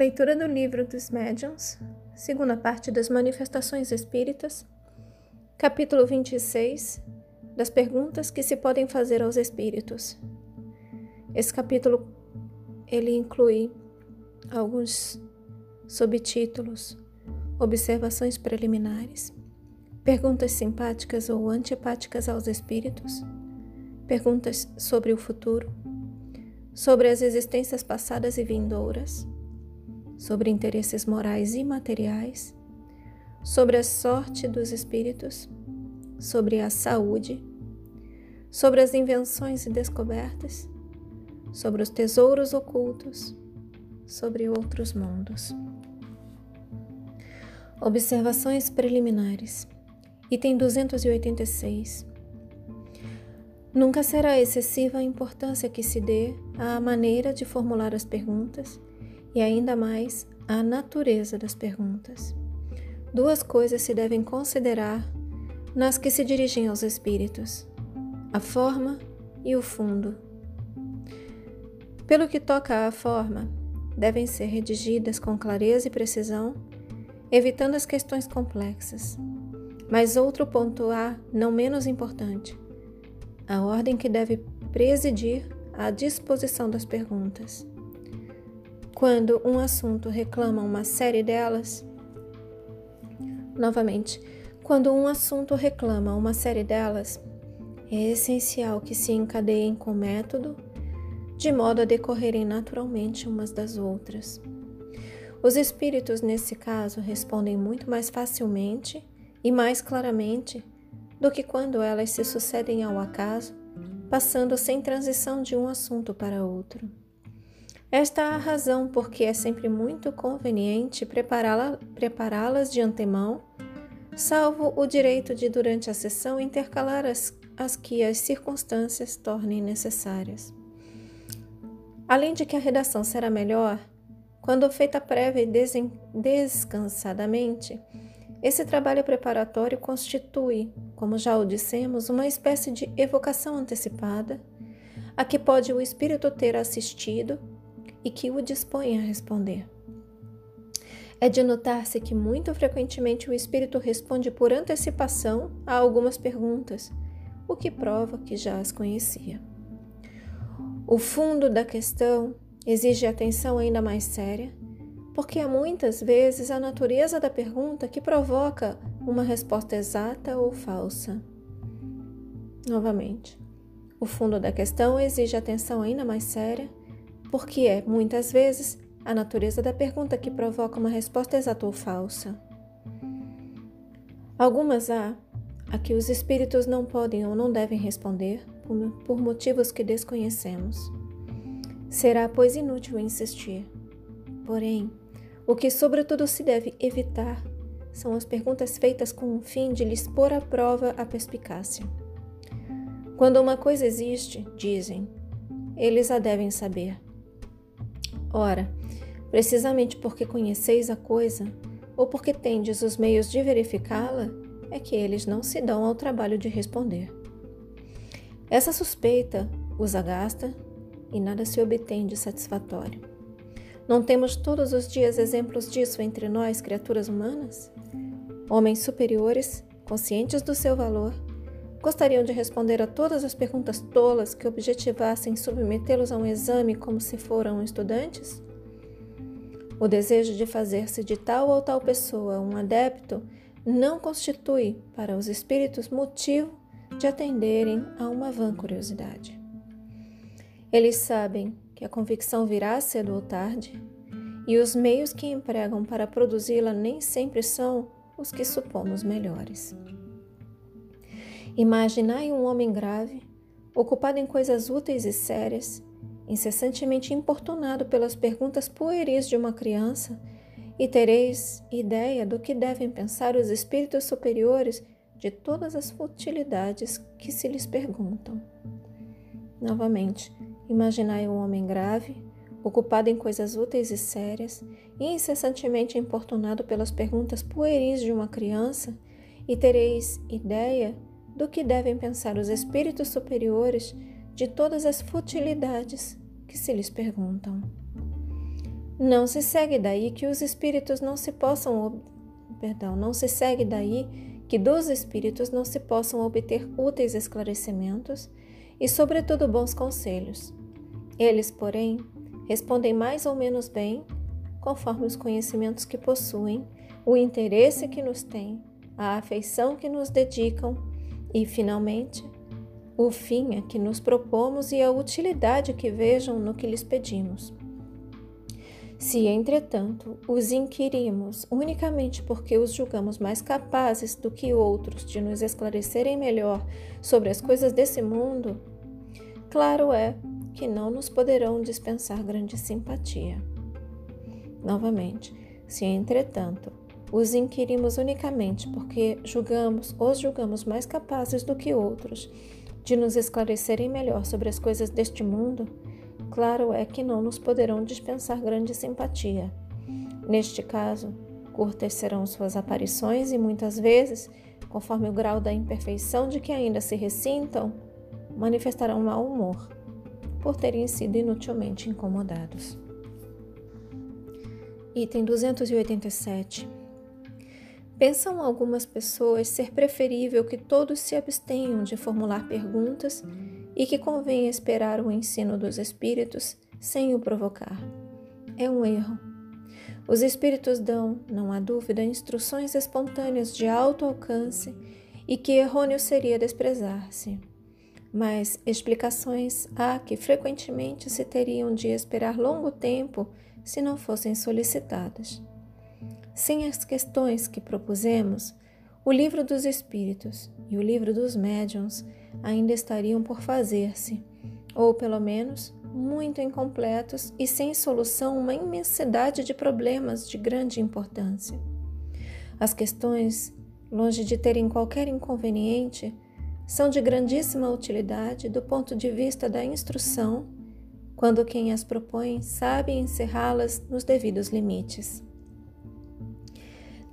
Leitura do livro dos Médiuns, segunda parte das Manifestações Espíritas, capítulo 26 das perguntas que se podem fazer aos espíritos. Esse capítulo ele inclui alguns subtítulos, observações preliminares, perguntas simpáticas ou antipáticas aos espíritos, perguntas sobre o futuro, sobre as existências passadas e vindouras, sobre interesses morais e materiais, sobre a sorte dos espíritos, sobre a saúde, sobre as invenções e descobertas, sobre os tesouros ocultos, sobre outros mundos. Observações preliminares. Item 286. Nunca será excessiva a importância que se dê à maneira de formular as perguntas e ainda mais à natureza das perguntas. Duas coisas se devem considerar nas que se dirigem aos espíritos: a forma e o fundo. Pelo que toca à forma, devem ser redigidas com clareza e precisão, evitando as questões complexas. Mas outro ponto há, não menos importante: a ordem que deve presidir a disposição das perguntas. Quando um assunto reclama uma série delas, novamente, quando um assunto reclama uma série delas, é essencial que se encadeiem com método, de modo a decorrerem naturalmente umas das outras. Os espíritos, nesse caso, respondem muito mais facilmente e mais claramente do que quando elas se sucedem ao acaso, passando sem transição de um assunto para outro. Esta é a razão por que é sempre muito conveniente prepará-las prepará de antemão, salvo o direito de, durante a sessão, intercalar as, as que as circunstâncias tornem necessárias. Além de que a redação será melhor, quando feita prévia e descansadamente, esse trabalho preparatório constitui, como já o dissemos, uma espécie de evocação antecipada, a que pode o espírito ter assistido e que o dispõe a responder. É de notar-se que muito frequentemente o espírito responde por antecipação a algumas perguntas, o que prova que já as conhecia. O fundo da questão exige atenção ainda mais séria porque há muitas vezes a natureza da pergunta que provoca uma resposta exata ou falsa. Novamente, o fundo da questão exige atenção ainda mais séria, porque é, muitas vezes, a natureza da pergunta que provoca uma resposta exata ou falsa. Algumas há a que os espíritos não podem ou não devem responder por, motivos que desconhecemos. Será, pois, inútil insistir. Porém, o que, sobretudo, se deve evitar são as perguntas feitas com o fim de lhes pôr à prova a perspicácia. Quando uma coisa existe, dizem, eles a devem saber. Ora, precisamente porque conheceis a coisa, ou porque tendes os meios de verificá-la, é que eles não se dão ao trabalho de responder. Essa suspeita os agasta e nada se obtém de satisfatório. Não temos todos os dias exemplos disso entre nós, criaturas humanas? Homens superiores, conscientes do seu valor, gostariam de responder a todas as perguntas tolas que objetivassem submetê-los a um exame como se foram estudantes? O desejo de fazer-se de tal ou tal pessoa um adepto não constitui para os espíritos motivo de atenderem a uma vã curiosidade. Eles sabem que a convicção virá cedo ou tarde, e os meios que empregam para produzi-la nem sempre são os que supomos melhores. Imaginai um homem grave, ocupado em coisas úteis e sérias, incessantemente importunado pelas perguntas pueris de uma criança, e tereis ideia do que devem pensar os espíritos superiores de todas as futilidades que se lhes perguntam. Novamente, Imaginai um homem grave, ocupado em coisas úteis e sérias, incessantemente importunado pelas perguntas pueris de uma criança, e tereis ideia do que devem pensar os espíritos superiores de todas as futilidades que se lhes perguntam. Não se segue daí que os espíritos não se possam, perdão, não se segue daí que dos espíritos não se possam obter úteis esclarecimentos e, sobretudo, bons conselhos. Eles, porém, respondem mais ou menos bem, conforme os conhecimentos que possuem, o interesse que nos têm, a afeição que nos dedicam e, finalmente, o fim a que nos propomos e a utilidade que vejam no que lhes pedimos. Se, entretanto, os inquirimos unicamente porque os julgamos mais capazes do que outros de nos esclarecerem melhor sobre as coisas desse mundo, claro é que não nos poderão dispensar grande simpatia. Novamente, se, entretanto, os inquirimos unicamente porque julgamos, os julgamos mais capazes do que outros de nos esclarecerem melhor sobre as coisas deste mundo, claro é que não nos poderão dispensar grande simpatia. Neste caso, curtas serão suas aparições e muitas vezes, conforme o grau da imperfeição de que ainda se ressintam, manifestarão mau humor por terem sido inutilmente incomodados. Item 287 Pensam algumas pessoas ser preferível que todos se abstenham de formular perguntas e que convém esperar o ensino dos espíritos sem o provocar. É um erro. Os espíritos dão, não há dúvida, instruções espontâneas de alto alcance e que errôneo seria desprezar-se. Mas explicações há que frequentemente se teriam de esperar longo tempo se não fossem solicitadas. Sem as questões que propusemos, o livro dos Espíritos e o livro dos Médiuns ainda estariam por fazer-se, ou pelo menos muito incompletos e sem solução uma imensidade de problemas de grande importância. As questões, longe de terem qualquer inconveniente, são de grandíssima utilidade do ponto de vista da instrução, quando quem as propõe sabe encerrá-las nos devidos limites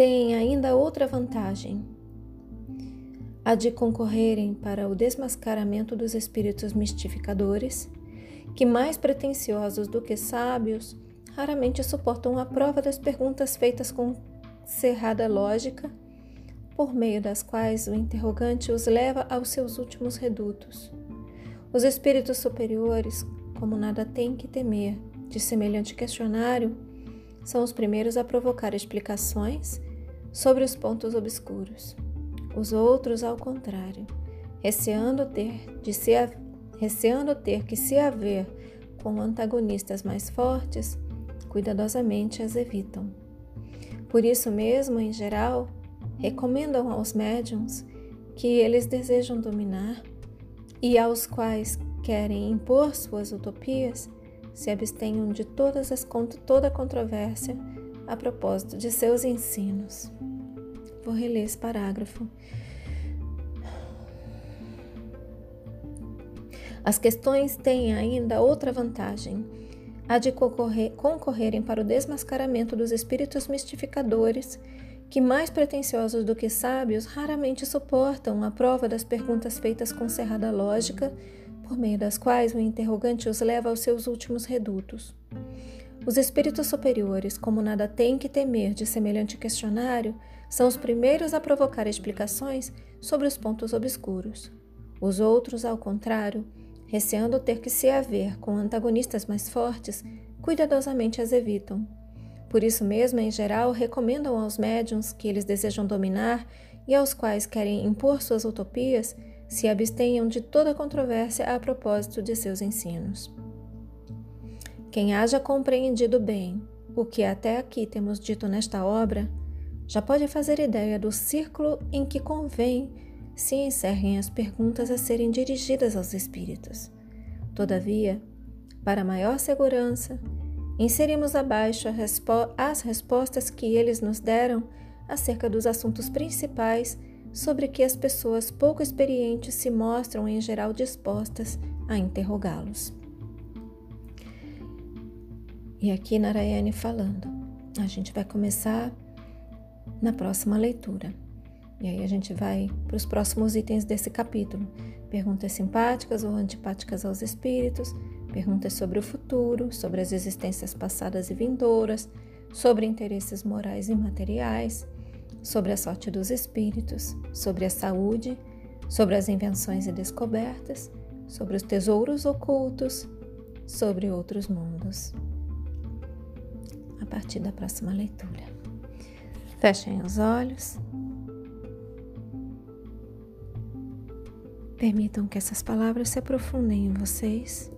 têm ainda outra vantagem, a de concorrerem para o desmascaramento dos espíritos mistificadores, que, mais pretensiosos do que sábios, raramente suportam a prova das perguntas feitas com cerrada lógica, por meio das quais o interrogante os leva aos seus últimos redutos. Os espíritos superiores, como nada têm que temer de semelhante questionário, são os primeiros a provocar explicações sobre os pontos obscuros. Os outros, ao contrário, receando ter, de se, receando ter que se haver com antagonistas mais fortes, cuidadosamente as evitam. Por isso mesmo, em geral, recomendam aos médiums que eles desejam dominar e aos quais querem impor suas utopias se abstenham de todas as, toda a controvérsia a propósito de seus ensinos. Vou reler esse parágrafo. As questões têm ainda outra vantagem, a de concorrer, concorrerem para o desmascaramento dos espíritos mistificadores, que, mais pretensiosos do que sábios, raramente suportam a prova das perguntas feitas com cerrada lógica, por meio das quais o interrogante os leva aos seus últimos redutos. Os espíritos superiores, como nada têm que temer de semelhante questionário, são os primeiros a provocar explicações sobre os pontos obscuros. Os outros, ao contrário, receando ter que se haver com antagonistas mais fortes, cuidadosamente as evitam. Por isso mesmo, em geral, recomendam aos médiums que eles desejam dominar e aos quais querem impor suas utopias se abstenham de toda controvérsia a propósito de seus ensinos. Quem haja compreendido bem o que até aqui temos dito nesta obra, já pode fazer ideia do círculo em que convém se encerrem as perguntas a serem dirigidas aos espíritos. Todavia, para maior segurança, inserimos abaixo as respostas que eles nos deram acerca dos assuntos principais sobre que as pessoas pouco experientes se mostram em geral dispostas a interrogá-los. E aqui Narayane falando. A gente vai começar na próxima leitura. E aí a gente vai para os próximos itens desse capítulo. Perguntas simpáticas ou antipáticas aos espíritos, perguntas sobre o futuro sobre as existências passadas e vindouras, sobre interesses morais e materiais, sobre a sorte dos espíritos, sobre a saúde, sobre as invenções e descobertas, sobre os tesouros ocultos, sobre outros mundos. A partir da próxima leitura. Fechem os olhos. Permitam que essas palavras se aprofundem em vocês.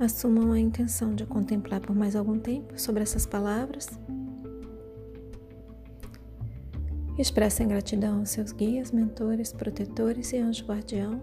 Assumam a intenção de contemplar por mais algum tempo sobre essas palavras. Expressem gratidão aos seus guias, mentores, protetores e anjo guardião.